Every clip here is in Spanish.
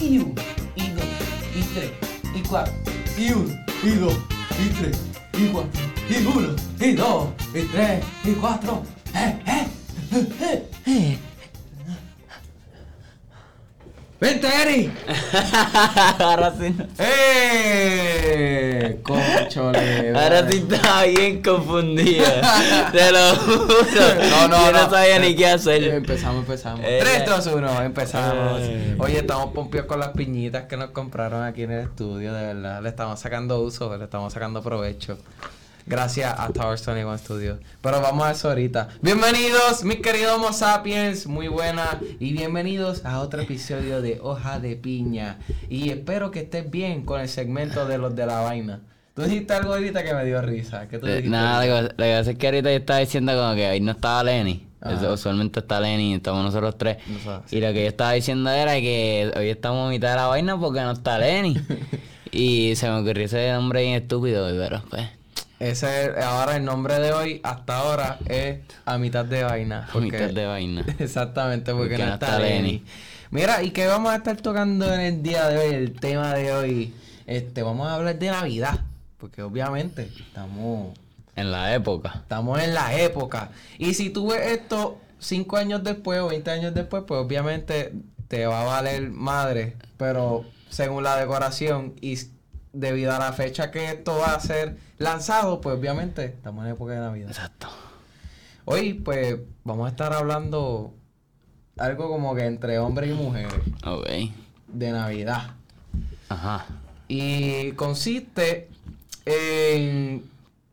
y uno, y dos, y tres, y cuatro, y uno, y dos, y tres, y cuatro, y uno, y dos, y tres, y cuatro. ¡Eh, eh! ¡Eh, eh! ¡Vente, Eri! Ahora sí. no- ¡Eh! ¡Conchole! Ahora sí estaba bien confundida. Te lo juro. No, no, Yo no no. sabía ni qué hacer. Empezamos, empezamos. Eh, 3, 2, 1, empezamos. Eh. Oye, estamos pompios con las piñitas que nos compraron aquí en el estudio, de verdad. Le estamos sacando uso, le estamos sacando provecho. Gracias a Tower 21 Studios. Pero vamos a eso ahorita. Bienvenidos, mis queridos Homo sapiens. Muy buenas. Y bienvenidos a otro episodio de Hoja de Piña. Y espero que estés bien con el segmento de los de la vaina. Tú dijiste algo ahorita que me dio risa. ¿Qué tú Eh, dijiste? Nada, lo que, lo que pasa es que ahorita yo estaba diciendo como que hoy no estaba Lenny. Eso, Usualmente está Lenny y estamos nosotros tres. Y lo que yo estaba diciendo era que hoy estamos a mitad de la vaina porque no está Lenny. y se me ocurrió ese nombre bien estúpido, pero pues. Ese, ahora el nombre de hoy, hasta ahora, es A Mitad de Vaina. A mitad de vaina. Exactamente, porque, Porque no no está Lenny. Mira, ¿y qué vamos a estar tocando en el día de hoy? El tema de hoy. Este, vamos a hablar de Navidad. Porque obviamente estamos, En la época. estamos en la época. Y si tú ves esto cinco años después o 20 años después, pues obviamente te va a valer madre. Pero según la decoración y debido a la fecha que esto va a ser lanzado, pues obviamente estamos en época de Navidad. Exacto. Hoy, pues, vamos a estar hablando algo como que entre hombres y mujeres Ok. de Navidad. Ajá. Y consiste en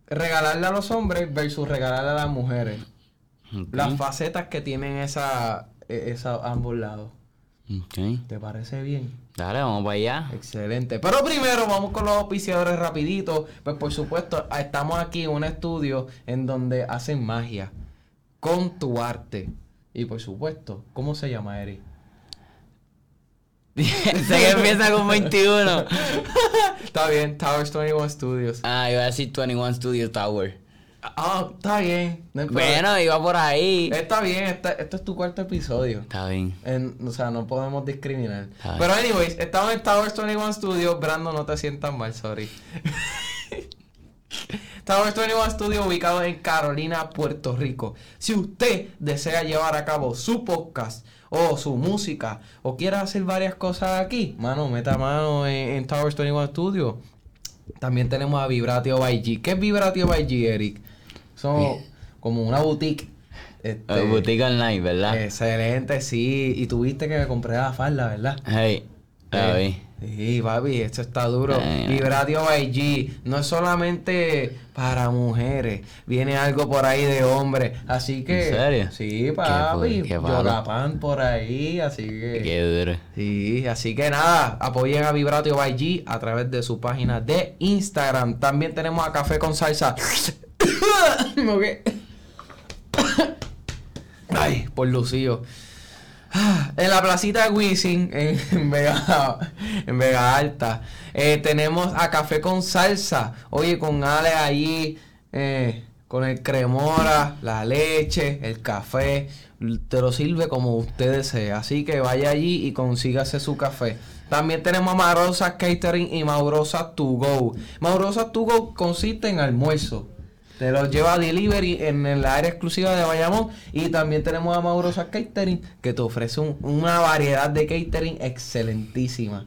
regalarle a los hombres versus regalarle a las mujeres. Las facetas que tienen esa, e- esa ambos lados. Ok. ¿Te parece bien? Dale, vamos para allá. Excelente. Pero primero vamos con los auspiciadores rapidito. Pues por supuesto, estamos aquí en un estudio en donde hacen magia con tu arte. Y por supuesto, ¿cómo se llama, Eri? sé que empieza con 21. Está bien, Towers 21 Studios. Ah, iba a decir 21 Studio Tower. Ah, está bien. No. Bueno, iba por ahí. Está bien, esta- esto es tu cuarto episodio. Está bien. En- o sea, no podemos discriminar. Está Pero anyways, estamos en Towers 21 Studios. Brandon, no te sientas mal, sorry. Towers 21 Studios ubicado en Carolina, Puerto Rico. Si usted desea llevar a cabo su podcast o su música o quiere hacer varias cosas aquí, mano, meta mano en, en Towers 21 Studios. También tenemos a Vibratio by G. ¿Qué es Vibratio by G, Eric? Son como una boutique. Este, Boutique Online, ¿verdad? Excelente, sí. Y tuviste que me compré la falda, ¿verdad? Hey, la Eh. Sí, papi, esto está duro. Ay. Vibratio by G no es solamente para mujeres, viene algo por ahí de hombres. Así que. ¿En serio? Sí, papi. qué. Yogapan por ahí, así que. Qué duro. Sí, así que nada, apoyen a Vibratio by G a través de su página de Instagram. También tenemos a Café con Salsa. Ok. Ay, por. Ah, En la placita Wisin, en, en Vega, en Vega Alta, eh, tenemos a Café con Salsa. Oye, con Ale allí, eh, con el cremora, la leche, el café. Te lo sirve como usted desea. Así que vaya allí y consígase su café. También tenemos a Maurosa Catering y Maurosa To Go. Maurosa To Go consiste en almuerzo. Te los lleva a delivery en el área exclusiva de Bayamón. Y también tenemos a Maurosa Catering, que te ofrece un- una variedad de catering excelentísima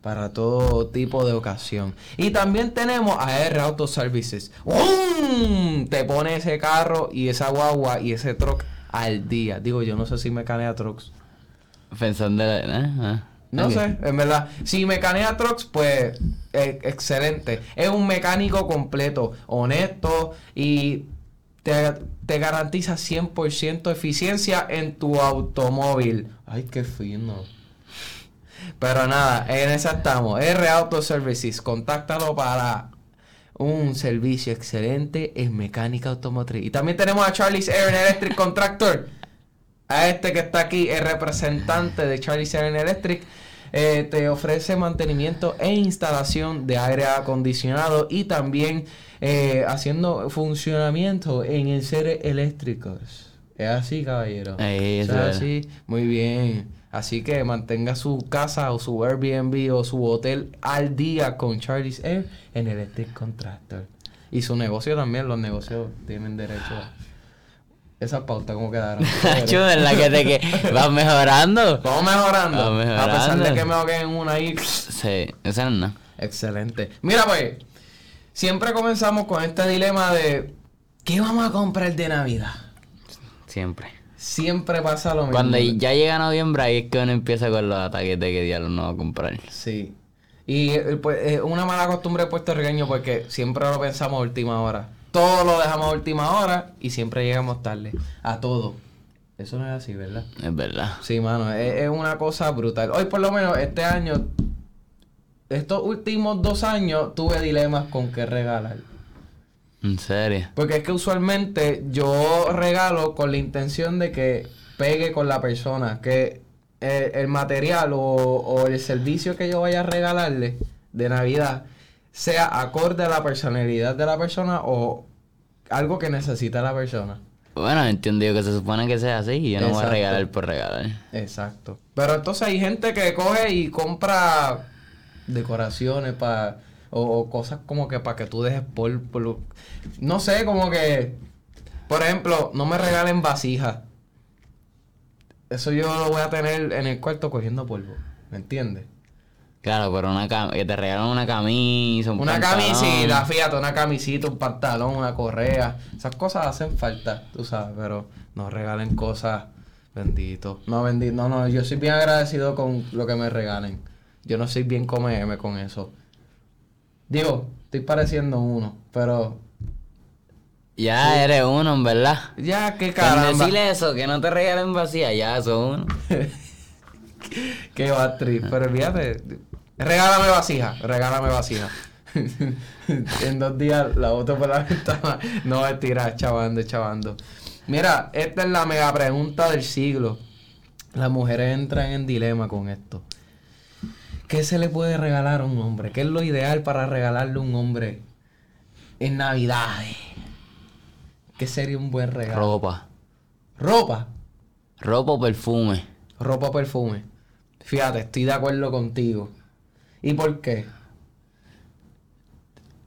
para todo tipo de ocasión. Y también tenemos a R Auto Services. ¡Um! Te pone ese carro y esa guagua y ese truck al día. Digo, yo no sé si mecanea trucks. Pensando. ¿eh? No sé, en verdad. Si mecanea trucks, pues eh, excelente. Es un mecánico completo, honesto y te, te garantiza 100% eficiencia en tu automóvil. Ay, qué fino. Pero nada, en esa estamos. R Auto Services, contáctalo para un servicio excelente en mecánica automotriz. Y también tenemos a Charlie's Air and Electric Contractor. A este que está aquí, el representante de Charlie's Air and Electric. Eh, te ofrece mantenimiento e instalación de aire acondicionado y también eh, haciendo funcionamiento en enseres eléctricos. Es así, caballero. Es es. así. Muy bien. Así que mantenga su casa o su Airbnb o su hotel al día con Charlie's Air en Electric Contractor. Y su negocio también, los negocios tienen derecho a... Esa pauta, ¿cómo quedaron? Nacho, ¿verdad que te que vas mejorando? Vamos mejorando. Vamos A pesar de mejorando. que me ahogué en una ahí. Sí, eso no es nada. Excelente. Mira, pues, siempre comenzamos con este dilema de ¿qué vamos a comprar de Navidad? Siempre. Siempre pasa lo mismo. Cuando ya llega noviembre, ahí es que uno empieza con los ataques de que diablo no va a comprar. Sí. Y eh, pues, es una mala costumbre de puertorriqueño porque siempre lo pensamos a última hora. Todo lo dejamos a última hora y siempre llegamos tarde. A todo. Eso no es así, ¿verdad? Es verdad. Sí, mano, es, es una cosa brutal. Hoy por lo menos este año, estos últimos dos años, tuve dilemas con qué regalar. En serio. Porque es que usualmente yo regalo con la intención de que pegue con la persona, que el, el material o, o el servicio que yo vaya a regalarle de Navidad sea acorde a la personalidad de la persona o algo que necesita la persona. Bueno, entiendo yo que se supone que sea así y yo no voy a regalar por regalar. Exacto. Pero entonces hay gente que coge y compra decoraciones para o, o cosas como que para que tú dejes polvo. No sé, como que por ejemplo, no me regalen vasijas. Eso yo lo voy a tener en el cuarto cogiendo polvo, ¿me entiendes? Claro, pero una cam que te regalan una camisa, un Una pantalón. camisita, fíjate, una camisita, un pantalón, una correa. Esas cosas hacen falta, tú sabes, pero no regalen cosas, bendito. No, bendito, no, no, yo soy bien agradecido con lo que me regalen. Yo no soy bien come con eso. Digo, estoy pareciendo uno, pero Ya eres uno, en verdad. ya, qué Con caramba. decirle eso, que no te regalen vacía, ya son uno. Qué va trip, pero fíjate, regálame vasija, regálame vasija. en dos días la boto por la ventana. No, es tirar, chavando, chavando. Mira, esta es la mega pregunta del siglo. Las mujeres entran en dilema con esto. ¿Qué se le puede regalar a un hombre? ¿Qué es lo ideal para regalarle a un hombre en Navidades? ¿Qué sería un buen regalo? Ropa. Ropa. Ropa o perfume. Ropa o perfume. Fíjate, estoy de acuerdo contigo. ¿Y por qué?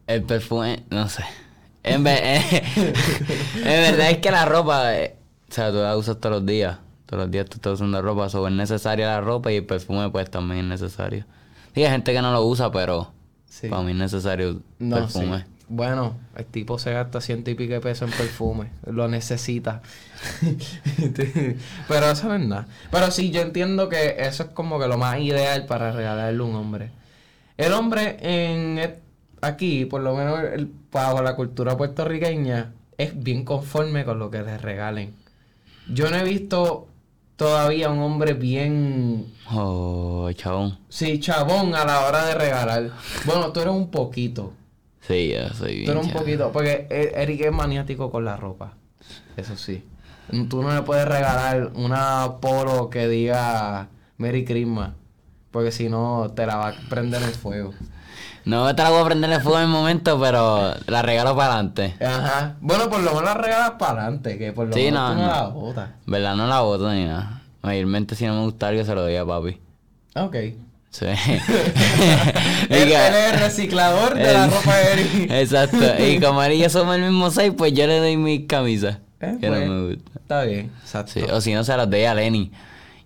El perfume, no sé. En, ve- en verdad es que la ropa, eh, o sea, tú la usas todos los días. Todos los días tú estás usando ropa, o es necesaria la ropa y el perfume pues también es necesario. Sí, hay gente que no lo usa, pero Sí. para mí es necesario No, perfume. sí. Bueno, el tipo se gasta ciento y pico de pesos en perfume. Lo necesita. Pero eso no es nada. Pero sí, yo entiendo que eso es como que lo más ideal para regalarle a un hombre. El hombre en aquí, por lo menos el, bajo la cultura puertorriqueña, es bien conforme con lo que le regalen. Yo no he visto todavía un hombre bien Oh, chabón. Sí, chabón a la hora de regalar. Bueno, tú eres un poquito. Sí, yo soy bien Tú eres un chabón. poquito. Porque E- Eric es maniático con la ropa. Eso sí. Tú no le puedes regalar una polo que diga Merry Christmas. Porque si no, te la va a prender en fuego. No te la voy a prender el fuego en el momento, pero la regalo para adelante. Ajá. Bueno, por lo menos la regalas para adelante. Que por lo Sí, menos no, tú no, no. la botas. ¿Verdad? No la boto ni nada. Mayormente si no me gusta algo se lo doy a papi. Ok. Sí. Él, es el reciclador de la ropa de Eric. Exacto. Y como él y yo somos el mismo size, pues yo le doy mis camisas. Eh, que pues, no me gusta. Está bien. Exacto. Sí, o si no, se las doy a Lenny.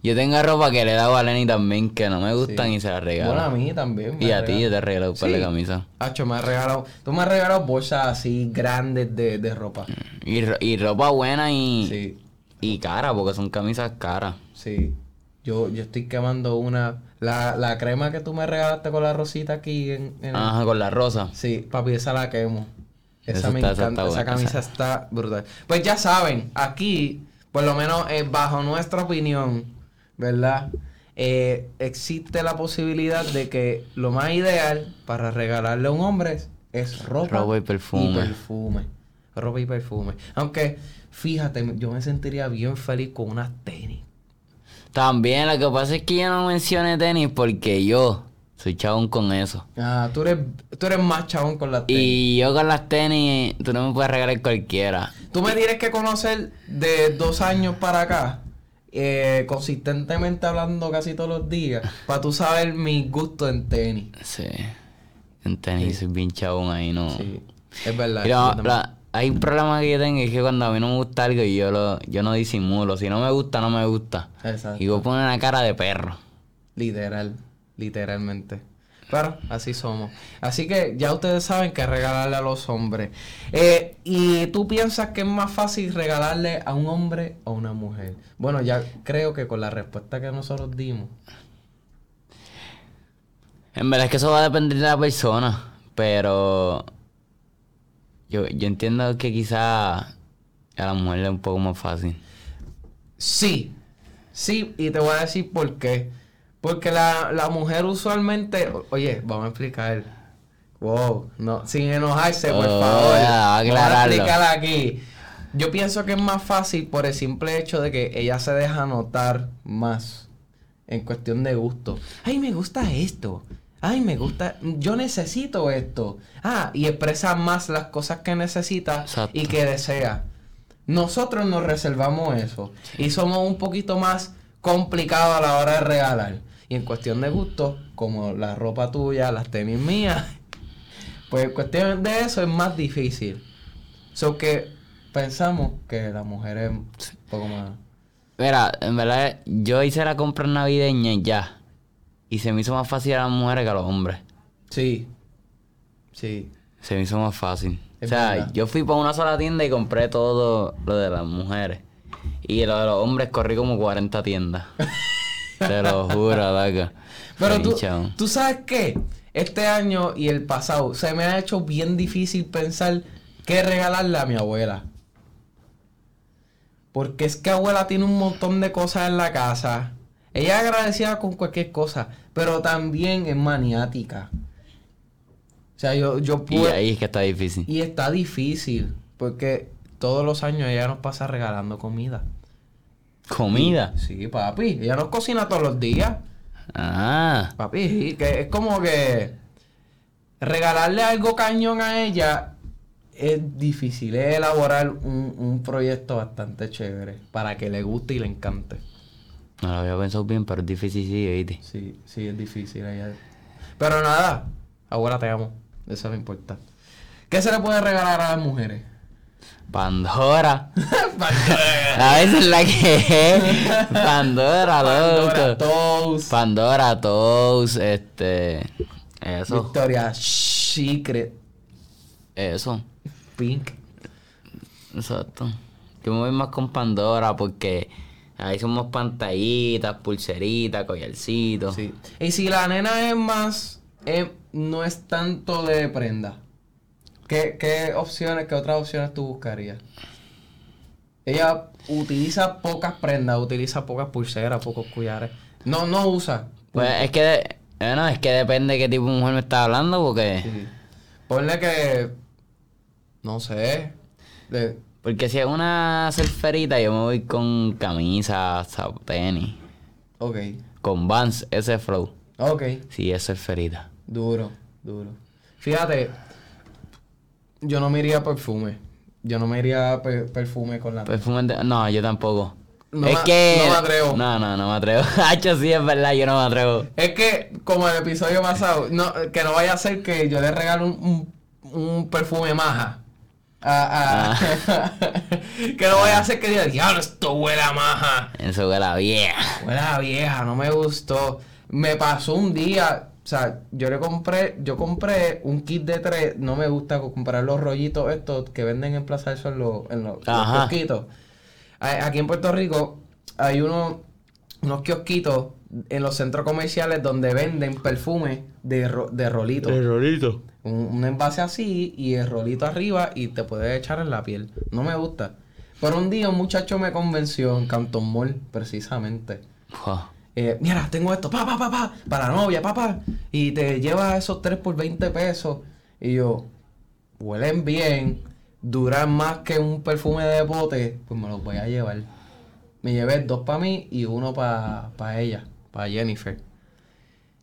Yo tengo ropa que le he dado a Lenny también que no me gustan Sí. y se las regalo. Bueno, a mí también. me y a ti yo te he regalado un par de camisas. Hacho, me has regalado. Tú me has regalado bolsas así grandes de, de ropa. Y, ro- y ropa buena y, Sí, y cara, porque son camisas caras. sí. Yo, yo estoy quemando una. La, la crema que tú me regalaste con la rosita aquí en. en- Ajá, con la rosa. Sí, papi, esa la quemo. Esa me está- encanta. Esa camisa está brutal. Pues ya saben, aquí, por lo menos eh, bajo nuestra opinión, ¿verdad? Eh, existe la posibilidad de que lo más ideal para regalarle a un hombre es, ropa, Ropa y perfume. y perfume. Ropa y perfume. Aunque, fíjate, yo me sentiría bien feliz con unas tenis. También lo que pasa es que yo no mencioné tenis porque yo, Soy chabón con eso. Ah, tú eres, tú eres más chabón con las tenis. Y yo con las tenis, tú no me puedes regalar cualquiera. Tú me tienes que conocer de dos años para acá, eh, consistentemente hablando casi todos los días, para tú saber mi gusto en tenis. Sí. En tenis soy bien chabón ahí, ¿no? Sí, es verdad. Mira, la- hay un problema que yo tengo es que cuando a mí no me gusta algo yo lo, yo no disimulo. Si no me gusta, no me gusta. Exacto. Y voy a poner una cara de perro. Literal, literalmente. Pero así somos. Así que ya ustedes saben que regalarle a los hombres. Eh, ¿Y tú piensas que es más fácil regalarle a un hombre o a una mujer? Bueno, ya creo que con la respuesta que nosotros dimos. En verdad es que eso va a depender de la persona. Pero yo, yo entiendo que quizá a la mujer le es un poco más fácil. Sí, sí, y te voy a decir por qué. Porque la, la mujer usualmente, oye, vamos a explicar. Wow, no, sin enojarse, por Oh, favor. a Vamos a explicar aquí. Yo pienso que es más fácil por el simple hecho de que ella se deja notar más en cuestión de gusto. Ay, me gusta esto. Ay, me gusta, yo necesito esto. Ah, y expresa más las cosas que necesita Exacto. y que desea. Nosotros nos reservamos eso y somos un poquito más complicados a la hora de regalar. Y en cuestión de gusto, como la ropa tuya, las tenis mías, pues en cuestión de eso es más difícil. So que pensamos que la mujer es un poco más... Mira, en verdad yo hice la compra navideña y ya. Y se me hizo más fácil a las mujeres que a los hombres. Sí, sí. Se me hizo más fácil. Es o sea, verdad. yo fui para una sola tienda y compré todo lo de las mujeres. Y lo de los hombres corrí como 40 tiendas. Te lo juro, Daca. Pero tú, tú sabes qué, este año y el pasado se me ha hecho bien difícil pensar qué regalarle a mi abuela. Porque es que abuela tiene un montón de cosas en la casa. Ella es agradecida con cualquier cosa, pero también es maniática. O sea, yo, yo Y puedo... ahí es que está difícil. Y está difícil, porque todos los años ella nos pasa regalando comida. ¿Comida? Sí, papi. Ella nos cocina todos los días. Ah. Papi, sí, que es como que regalarle algo cañón a ella es difícil, es elaborar un, un proyecto bastante chévere para que le guste y le encante. No lo había pensado bien, pero es difícil, sí, ¿viste? Sí, sí, es difícil. Ella... Pero nada, abuela te amo, eso no importa. ¿Qué se le puede regalar a las mujeres? Pandora. A veces la que es. Pandora, Pandora loco. Toast, Pandora, Toast, este. Eso. Victoria Secret, Eso. Pink. Exacto. Yo me voy más con Pandora porque ahí somos pantallitas, pulseritas, collarcitos. Sí. Y si la nena es más, eh, no es tanto de prenda, ¿qué, qué opciones, qué otras opciones tú buscarías? Ella utiliza pocas prendas, utiliza pocas pulseras, pocos collares. No, no usa. Pues es que, de- bueno, es que depende de qué tipo de mujer me está hablando porque... Sí. Ponle que, no sé, de- Porque si es una surferita yo me voy con camisa, tenis. ok, Con Vans, ese flow. ok, Sí, es surferita. duro, duro. Fíjate, yo no me iría perfume. Yo no me iría per- perfume con la... Perfume de- No, yo tampoco. No es que... no me atrevo. No, no, no me atrevo. Hacho, sí, es verdad, yo no me atrevo. Es que, como el episodio pasado, no, que no vaya a ser que yo le regale un, un, un perfume maja. A- a- que no vaya a ser que diga, diablo, esto huele a maja. Eso huele a vieja. Huele a vieja, no me gustó. Me pasó un día, sea, yo le compré, yo compré un kit de tres, no me gusta comprar los rollitos estos que venden en Plaza del Sol, los, en los, kiosquitos. Aquí en Puerto Rico hay unos, unos kiosquitos en los centros comerciales donde venden perfumes de, ro- de rolitos. rolito. Un, un envase así y el rolito arriba y te puedes echar en la piel. No me gusta. Pero un día un muchacho me convenció en Canton Mall, precisamente. Eh, mira, tengo esto, pa, pa, pa, pa, para la novia, papá. Y te llevas esos 3 por 20 pesos. Y yo, huelen bien, duran más que un perfume de bote, pues me los voy a llevar. Me llevé dos para mí y uno para ella, para Jennifer.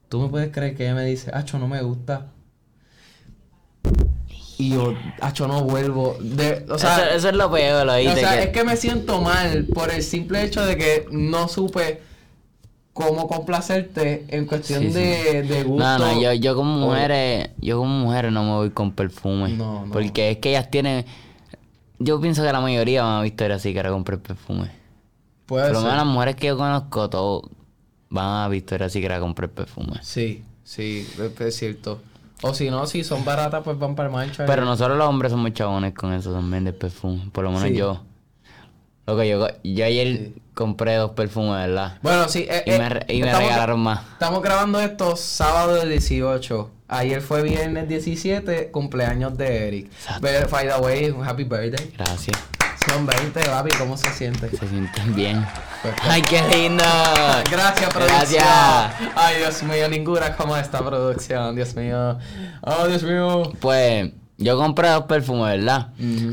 Tú me puedes creer que ella me dice, Acho, no me gusta. Y yo, Acho, no vuelvo. De, o sea, eso, eso es lo peor, lo o sea, que- es que me siento mal por el simple hecho de que no supe cómo complacerte en cuestión Sí, sí. de, de gusto. No, no, yo, yo como o- mujeres, yo como mujeres no me voy con perfume. No, no. Porque es que ellas tienen, yo pienso que la mayoría van a Victoria así que comprar perfume. Puede Por lo ser. menos las mujeres que yo conozco, todos van a Victoria así que comprar perfume. Sí, sí, es, es cierto. O si no, si son baratas, pues van para el mancha. Pero nosotros los hombres somos chabones con eso también de perfume. Por lo menos Sí. yo. Loco, yo, yo ayer Sí. compré dos perfumes, ¿verdad? Bueno, sí. eh, Y eh, me, y me regalaron más. Estamos grabando esto sábado del 18. Ayer fue viernes 17, cumpleaños de Eric. Exacto. But, by the way, un happy birthday. Gracias. Son 20, papi, ¿cómo se siente? Se sienten bien. ¡Ay, qué lindo! Gracias, producción. Gracias. Ay, Dios mío, ninguna como esta producción, Dios mío. Oh, Dios mío. Pues yo compré dos perfumes, ¿verdad?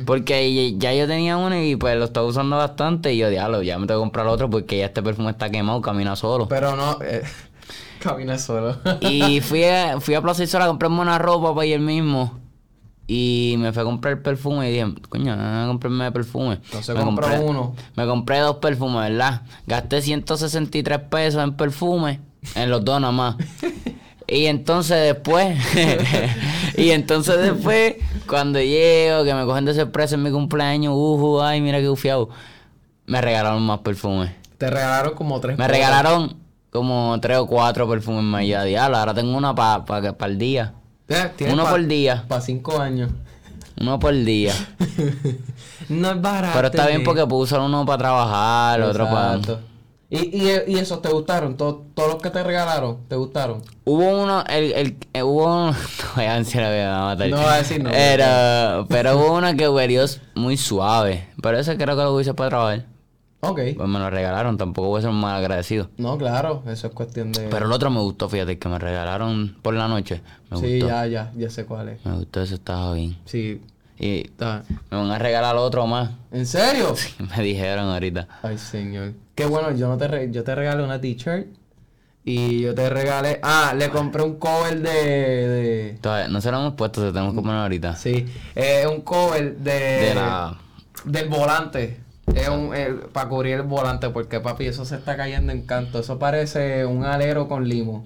Porque ya yo tenía uno y pues lo estaba usando bastante y yo, diablo, ya me tengo que comprar otro porque ya este perfume está quemado, camina solo. Pero no, eh, camina solo. Y fui a, fui a Plaza y Sola a comprarme una ropa para ir mismo. Y me fui a comprar el perfume y dije, coño, no a comprarme perfume. Entonces me compró compré, uno. Me compré dos perfumes, ¿verdad? Gasté 163 pesos en perfume, en los dos nada más. Y entonces después, y entonces después, cuando llego, que me cogen de sorpresa en mi cumpleaños, ujú, ay, mira qué ufiado, me regalaron más perfumes. Te regalaron como tres. Me regalaron como tres o cuatro perfumes más ya, diablo. Ahora tengo una para pa, pa el día. Tienes Uno pa- por día. Para cinco años. Uno por día. no es barato. Pero está bien porque puedo usar uno para trabajar, otro para... ¿Y, y, y esos te gustaron? ¿Todos, todos los que te regalaron te gustaron? Hubo uno, el, el, eh, hubo uno, no voy a decir, me va a matar. No va a decir no. Pero, pero hubo uno que huelió muy suave. Pero ese creo que lo hice para trabajar. Ok. Pues me lo regalaron, tampoco voy a ser mal agradecido. No, claro, eso es cuestión de... Pero el otro me gustó, fíjate, que me regalaron por la noche. Me sí, gustó. ya, ya, ya sé cuál es. Me gustó, eso estaba bien. Sí, Y me van a regalar otro más. ¿En serio? Me dijeron ahorita. Ay, señor. Qué bueno, yo no te re- yo te regalé una t-shirt y yo te regalé, ah, le compré un cover de, de Todavía no se lo hemos puesto, se tenemos que poner ahorita. sí, eh, un cover de, De la... del volante. Es un para cubrir el volante porque papi, eso se está cayendo en canto. Eso parece un alero con limo.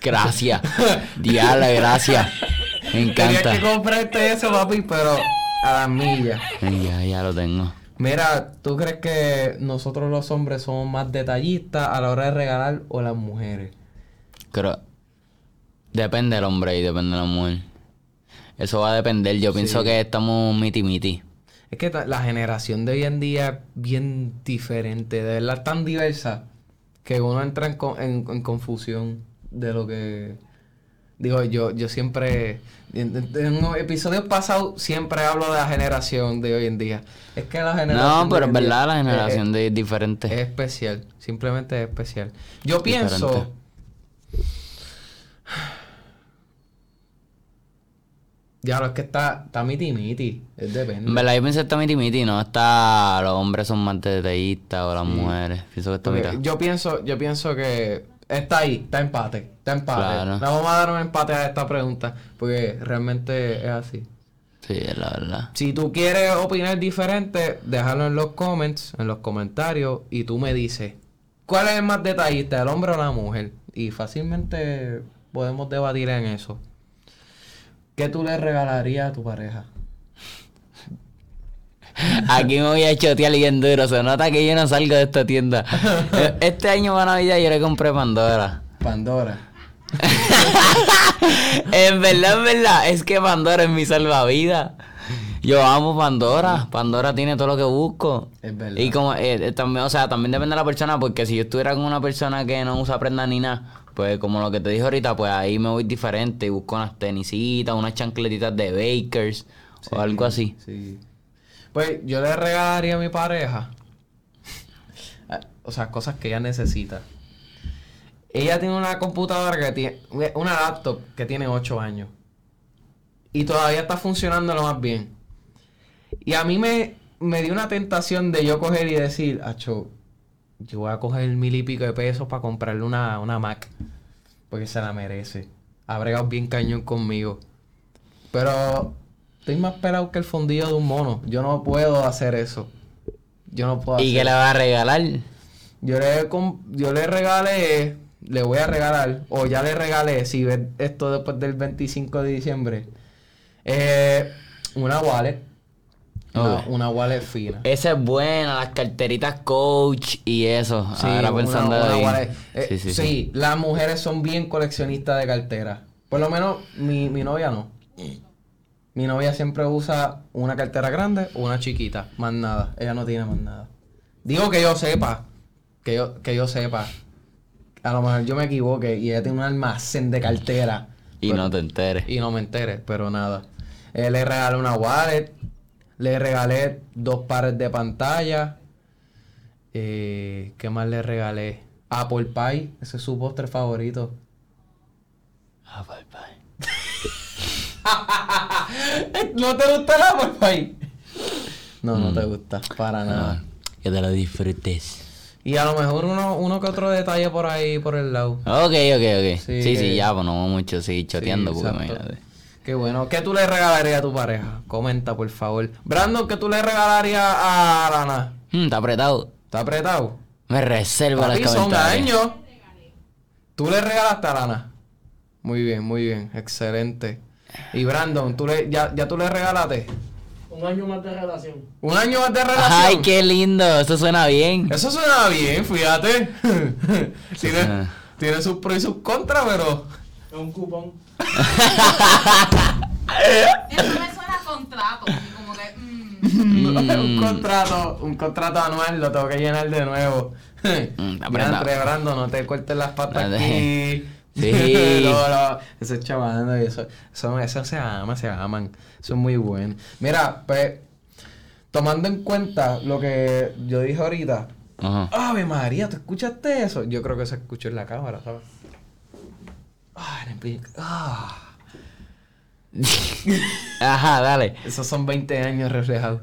Gracias. Diablo, gracias. Me Tenías encanta. que comprarte eso, papi, pero a las millas. Ya, ya lo tengo. Mira, ¿tú crees que nosotros los hombres somos más detallistas a la hora de regalar o las mujeres? Pero depende del hombre y depende de la mujer. Eso va a depender. Yo pienso que estamos miti miti. Es que la generación de hoy en día es bien diferente, de verdad tan diversa, que uno entra en, co- en- en confusión de lo que... Digo, yo, yo siempre, en, los episodios pasados, siempre hablo de la generación de hoy en día. Es que la generación... No, pero en verdad, la generación es, de es diferente. es especial, simplemente es especial. Yo pienso... Diferente. Ya, lo es que está, está miti miti, es depende. En verdad, yo pienso que está miti miti, no está. Los hombres son más detallistas o las mujeres. Pienso que está yo pienso, yo pienso que está ahí, está empate, está empate. Claro. Le vamos a dar un empate a esta pregunta, porque realmente es así. Sí, es la verdad. Si tú quieres opinar diferente, déjalo en los comments, en los comentarios, y tú me dices, ¿cuál es el más detallista, el hombre o la mujer? Y fácilmente podemos debatir en eso. ¿Qué tú le regalarías a tu pareja? Aquí me voy a chotear bien duro. Se nota que yo no salgo de esta tienda. Eh, Este año para Navidad yo le compré Pandora. Pandora. en verdad, en verdad, es que Pandora es mi salvavidas. Yo amo Pandora. Pandora tiene todo lo que busco. Es verdad. Y como, eh, eh, también, o sea, también depende de la persona, porque si yo estuviera con una persona que no usa prendas ni nada, pues como lo que te dije ahorita, pues ahí me voy diferente y busco unas tenisitas, unas chancletitas de Bakers o algo así. Sí. Pues yo le regalaría a mi pareja. O sea, cosas que ella necesita. Ella tiene una computadora que tiene. Una laptop que tiene 8 años. Y todavía está funcionando lo más bien. Y a mí me, me dio una tentación de yo coger y decir, Acho, yo voy a coger mil y pico de pesos para comprarle una, una Mac. porque se la merece. Ha bien cañón conmigo. Pero estoy más pelado que el fondillo de un mono. Yo no puedo hacer eso. Yo no puedo ¿Y hacer qué le va a regalar? Yo le, yo le regalé, le voy a regalar, o ya le regalé, si ve esto después del 25 de diciembre, eh, una wallet. Una, una wallet fina. Esa es buena, las carteritas coach y eso. Sí, Ahora una- pensando una bien. wallet. Eh, sí, sí, sí, sí. las mujeres son bien coleccionistas de cartera. Por lo menos mi, mi novia no. Mi novia siempre usa una cartera grande o una chiquita, más nada. Ella no tiene más nada. Digo que yo sepa, que yo, que yo sepa. A lo mejor yo me equivoque y ella tiene un almacén de cartera. Y Pero- no te enteres. y no me entere, pero nada. Eh, le regalé una wallet, le regalé dos pares de pantalla. Eh, ¿Qué más le regalé? Apple Pie, ese es su postre favorito. Bye, bye. ¿No te gusta el Apple Pie? No, no te gusta, para nada. Ah, que te lo disfrutes. Y a lo mejor uno, uno que otro detalle por ahí, por el lado. Ok, ok, ok. Sí, Sí, sí, ya, pues no vamos mucho seguir choteando, Sí, porque imagínate. Qué bueno. ¿Qué tú le regalarías a tu pareja? Comenta, por favor. Brandon, ¿qué tú le regalarías a Lana? Hmm, está apretado. ¿Está apretado? Me reserva Papi, los son años. ¿Tú le regalaste a Lana? Muy bien, muy bien. Excelente. Y Brandon, ¿tú le, ya, ¿ya tú le regalaste? Un año más de relación. ¿Un año más de relación? Ay, qué lindo. Eso suena bien. Eso suena bien, fíjate. tiene, suena- tiene sus pros y sus contras, pero... Es un cupón. Eso me suena a contrato. Como que. mm, un contrato, un contrato anual lo tengo que llenar de nuevo. Mm, está Mira, apretado. Brando, no te cortes las patas aquí. Sí. no, no, eso es chavando y eso, eso, eso se ama, se aman. Es muy bueno. Mira, pues, tomando en cuenta lo que yo dije ahorita, Ajá. Ave María, ¿tú escuchaste eso? Yo creo que se escuchó en la cámara, ¿sabes? Ah, en el ah. Ajá, dale. Esos son 20 años reflejados.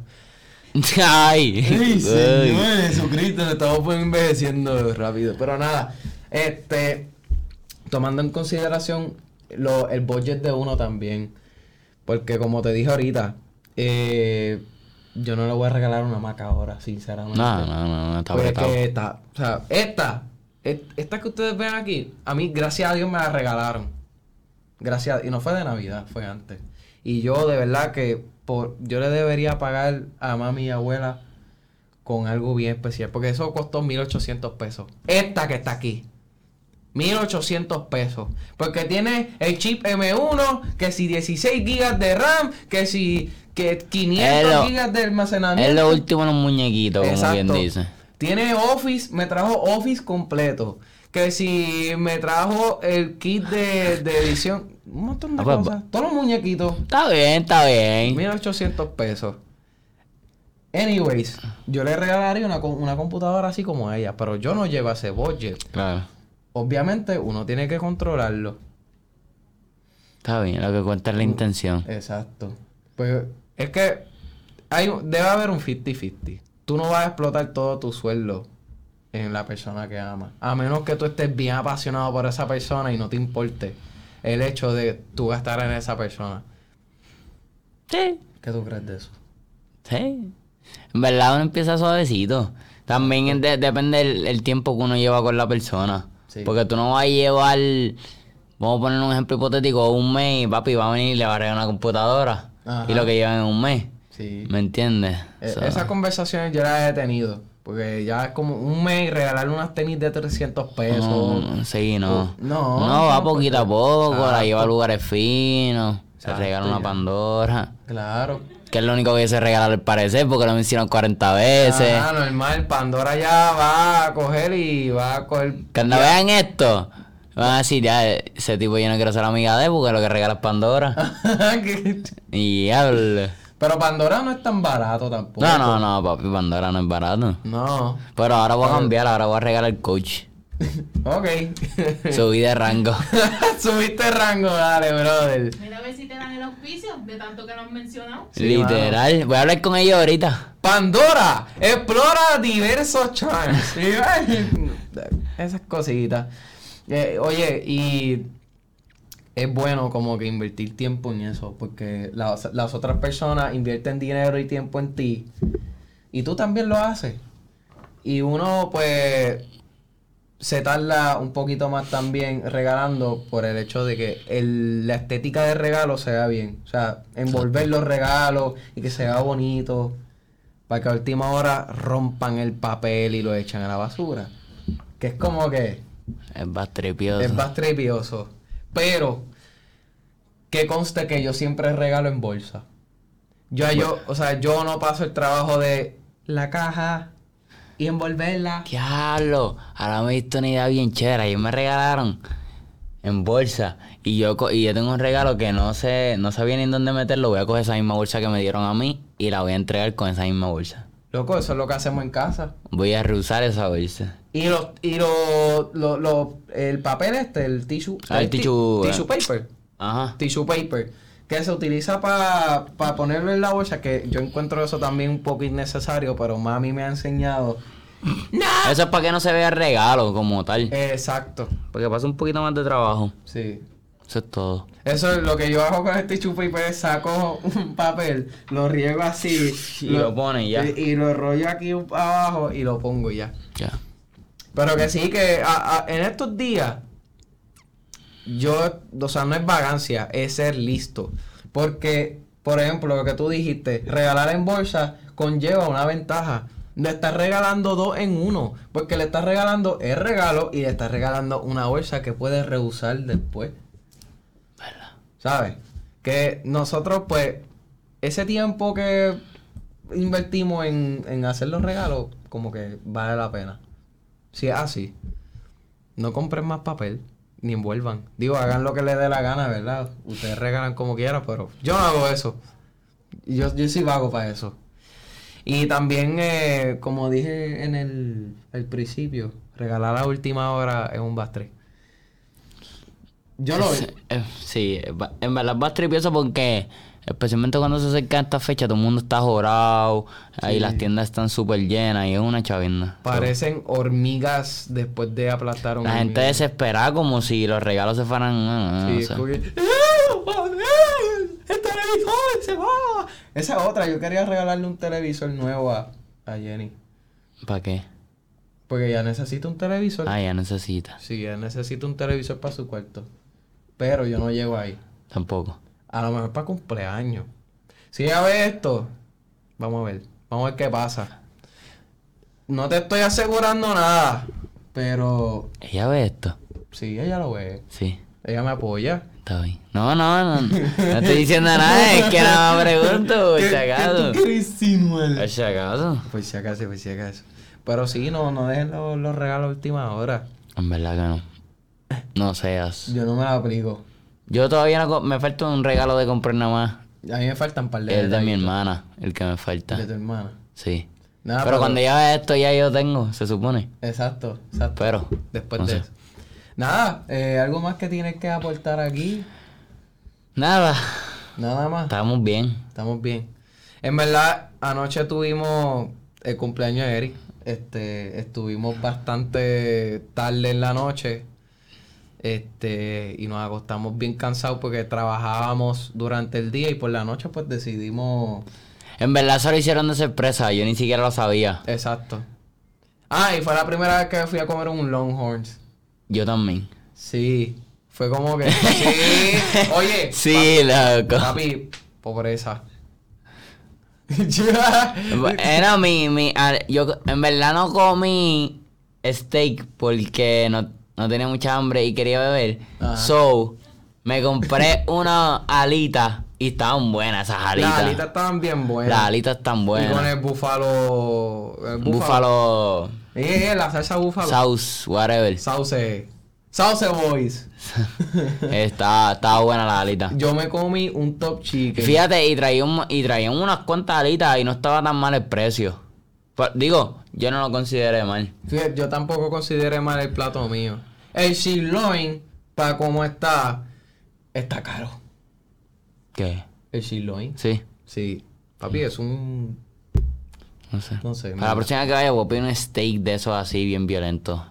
Ay. Ay, Ay. Señor Jesucristo, estamos pues envejeciendo rápido. Pero nada, este, tomando en consideración lo, el budget de uno también. Porque como te dije ahorita, eh, yo no le voy a regalar una maca ahora, sinceramente. No, no, no, no, está Porque esta, o sea, esta, esta que ustedes ven aquí, a mí, gracias a Dios, me la regalaron. Gracias, y no fue de Navidad, fue antes. Y yo, de verdad, que por, yo le debería pagar a mami y abuela con algo bien especial, porque eso costó 1800 pesos. Esta que está aquí. 1800 pesos. Porque tiene el chip M1, que si 16 gigas de RAM, que si que 500 Es lo- gigas de almacenamiento. Es lo último en un muñequito, como bien Exacto. dice. Tiene Office, me trajo Office completo. Que si me trajo el kit de, de edición, un montón de Ah, pues, cosas. Todos los muñequitos, Está bien, está bien. 1800 pesos. Anyways, yo le regalaría una, una computadora así como ella, pero yo no llevo ese budget. Claro. Obviamente uno tiene que controlarlo. Está bien, lo que cuenta es la intención. Exacto. Pues es que hay, debe haber un 50-50. Tú no vas a explotar todo tu sueldo en la persona que amas. A menos que tú estés bien apasionado por esa persona y no te importe el hecho de tú gastar en esa persona. Sí. ¿Qué tú crees de eso? Sí. En verdad uno empieza suavecito. También de- depende el, el tiempo que uno lleva con la persona. Sí. Porque tú no vas a llevar, vamos a poner un ejemplo hipotético, un mes y papi va a venir y le va a regalar una computadora. Ajá. Y lo que llevan en un mes. Sí. ¿Me entiendes? E- So, Esas conversaciones yo las he tenido. Porque ya es como un mes regalarle unas tenis de 300 pesos. no, sí, no. No, No, va no, poquito a poco, la Exacto. lleva a lugares finos, se regala una. Pandora. Claro. Que es lo único que se regala al parecer porque lo mencionan 40 veces. Ah, normal. Pandora ya va a coger y va a coger. Cuando vean esto, van a decir, ya, ese tipo yo no quiero ser amiga de él porque lo que regala es Pandora. Y. Pero Pandora no es tan barato tampoco. No, no, no, papi, Pandora no es barato. No. Pero ahora voy a cambiar, ahora voy a regalar el coach. Ok. Subí de rango. Subiste rango, dale, brother. Mira a ver si te dan el auspicio de tanto que lo han mencionado. Sí, Literal. Voy a hablar con ellos ahorita. Pandora, explora diversos charms. Esas cositas. Eh, oye, y es bueno como que invertir tiempo en eso, porque las, las otras personas invierten dinero y tiempo en ti, y tú también lo haces. Y uno, pues, se tarda un poquito más también regalando por el hecho de que el- la estética del regalo se vea bien. O sea, envolver los regalos y que se vea bonito. Para que a última hora rompan el papel y lo echan a la basura. Que es como que Es más tripioso. es más trepioso. Pero, que conste que yo siempre regalo en bolsa. Yo, yo, o sea, yo no paso el trabajo de la caja y envolverla. Diablo, ahora me he visto una idea bien chévere. Ellos me regalaron en bolsa. Y yo, y yo tengo un regalo que no sé, no sabía ni en dónde meterlo. Voy a coger esa misma bolsa que me dieron a mí y la voy a entregar con esa misma bolsa. Loco, eso es lo que hacemos en casa. Voy a reusar esa bolsa. Y los, y lo, lo, lo- el papel este, el tissue, Ah, el ti- tissue, tissue eh. paper, Ajá. tissue paper, que se utiliza para ponerlo en la bolsa, que yo encuentro eso también un poco innecesario, pero mami me ha enseñado. Eso es para que no se vea el regalo como tal. Exacto, Porque pasa un poquito más de trabajo. sí. Eso es todo. Eso es lo que yo hago con el tissue paper, es saco un papel, lo riego así. Y lo pone y ya. Y, y lo rollo aquí abajo y lo pongo y ya. Ya. Pero que sí, que a- a- en estos días, yo, o sea, no es vagancia, es ser listo. Porque, por ejemplo, lo que tú dijiste, regalar en bolsa conlleva una ventaja. Le estás regalando dos en uno. Porque le estás regalando el regalo y le estás regalando una bolsa que puedes reusar después. ¿Sabes? Que nosotros, pues, ese tiempo que invertimos en, en hacer los regalos, como que vale la pena. Si es así, no compren más papel, ni envuelvan. Digo, hagan lo que les dé la gana, ¿verdad? Ustedes regalan como quieran, pero yo no hago eso. Yo, yo sí vago para eso. Y también, eh, como dije en el, el principio, regalar a última hora es un bastre. Yo lo eh, sí, en verdad es porque, especialmente cuando se acerca esta fecha, todo el mundo está jorado, ahí Sí. las tiendas están súper llenas y es una chavinda. parecen hormigas después de aplastar un La gente desesperada como si los regalos se fueran... ah, Sí, es sé. como que, ¡Ah! ¡El televisor se va! Esa otra, yo quería regalarle un televisor nuevo a, a Jenny. ¿Para qué? Porque ella necesita un televisor. Ah, ya necesita. Sí, ella necesita un televisor para su cuarto. Pero yo no llego ahí. Tampoco. A lo mejor para cumpleaños. Si ella ve esto, vamos a ver. Vamos a ver qué pasa. No te estoy asegurando nada. Pero ¿Ella ve esto? sí, ella lo ve. Sí, Ella me apoya. está bien. No, no, no. No estoy diciendo nada, es que nada más pregunto, por si acaso. quieres insinuar? Por si acaso. Por si acaso, por si acaso. Pero sí, no, no dejen los, los regalos a última hora. En verdad que no. No seas. Yo no me la aplico. Yo todavía no... Me falta un regalo de comprar nada más. A mí me faltan un par de El de mi hermana, el que me falta. De tu hermana. Sí. Nada, pero cuando ya esto ya yo tengo, se supone. Exacto, exacto. Pero... Después no de sé. eso. Nada, eh, ¿algo más que tienes que aportar aquí? Nada. Nada más. Estamos bien. Estamos bien. En verdad, anoche tuvimos el cumpleaños de Eric. Este, estuvimos bastante tarde en la noche. Este, y nos acostamos bien cansados porque trabajábamos durante el día y por la noche pues decidimos. En verdad se lo hicieron de sorpresa, yo ni siquiera lo sabía. Exacto. Ah, y fue la primera vez que fui a comer un Longhorns. Yo también. Sí. Fue como que. Sí. Oye. Sí, loco. Papi, pobreza. Era mi, mi, yo en verdad no comí steak porque no, no tenía mucha hambre y quería beber. Ajá. So, me compré una alita y estaban buenas esas alitas. Las alitas estaban bien buenas. Las alitas están Y con buenas. el búfalo. El Búfalo, Eh, eh, la salsa búfalo. sauce, whatever. Sauce. Sauce Boys. Estaba, estaba buena la alita. Yo me comí un top chicken. Fíjate, y traían, y traían unas cuantas alitas y no estaba tan mal el precio. Digo, yo no lo consideré mal. Fíjate, yo tampoco consideré mal el plato mío. El sirloin, para como está, está caro. ¿Qué? El sirloin. Sí, Sí. Papi, es un. no sé. No sé. Para la próxima que vaya voy a pedir un steak de esos así bien violento.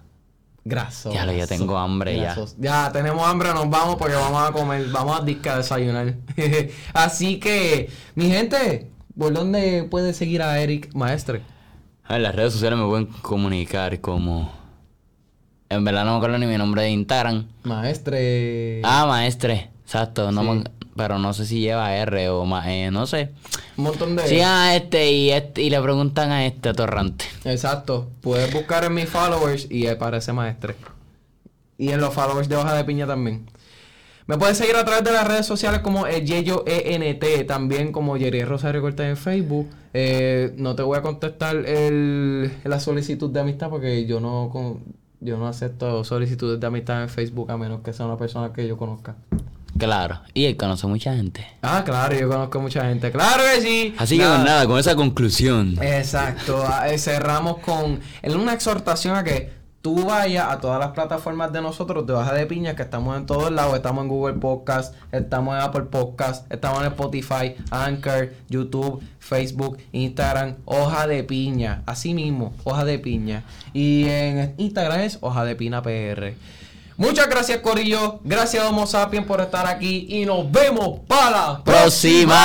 Graso. Ya lo, ya tengo hambre ya. Grasos. Ya, tenemos hambre, nos vamos porque vamos a comer, vamos a disca desayunar. Así que, mi gente, ¿por dónde puede seguir a Eric Maestre? A ver, las redes sociales me pueden comunicar como... En verdad no me acuerdo ni mi nombre de Instagram. Maestre. Ah, maestre. Exacto. No Sí. me- pero no sé si lleva R o más... eh, no sé. Un montón de. Sigan a este y, este y le preguntan a este atorrante. Exacto. Puedes buscar en mis followers y aparece Maestre. Y en los followers de Hoja de Piña también. Me puedes seguir a través de las redes sociales como el Yeyo ENT, también como Jerry Rosario Cortés en Facebook. Eh, no te voy a contestar el, la solicitud de amistad porque yo no con- yo no acepto solicitudes de amistad en Facebook a menos que sea una persona que yo conozca. Claro. Y él conoce mucha gente. Ah, claro, yo conozco mucha gente. Claro que sí. Así que con nada, con esa conclusión. Exacto. ah, eh, cerramos con una exhortación a que tú vayas a todas las plataformas de nosotros de Baja de Piña, que estamos en todos lados. Estamos en Google Podcast, estamos en Apple Podcast, estamos en Spotify, Anchor, YouTube, Facebook, Instagram, Hoja de Piña. Así mismo, Hoja de Piña. Y en Instagram es Hoja de Pina PR. Muchas gracias, Corillo. Gracias, Homo Sapien, por estar aquí. Y nos vemos para la Próxima.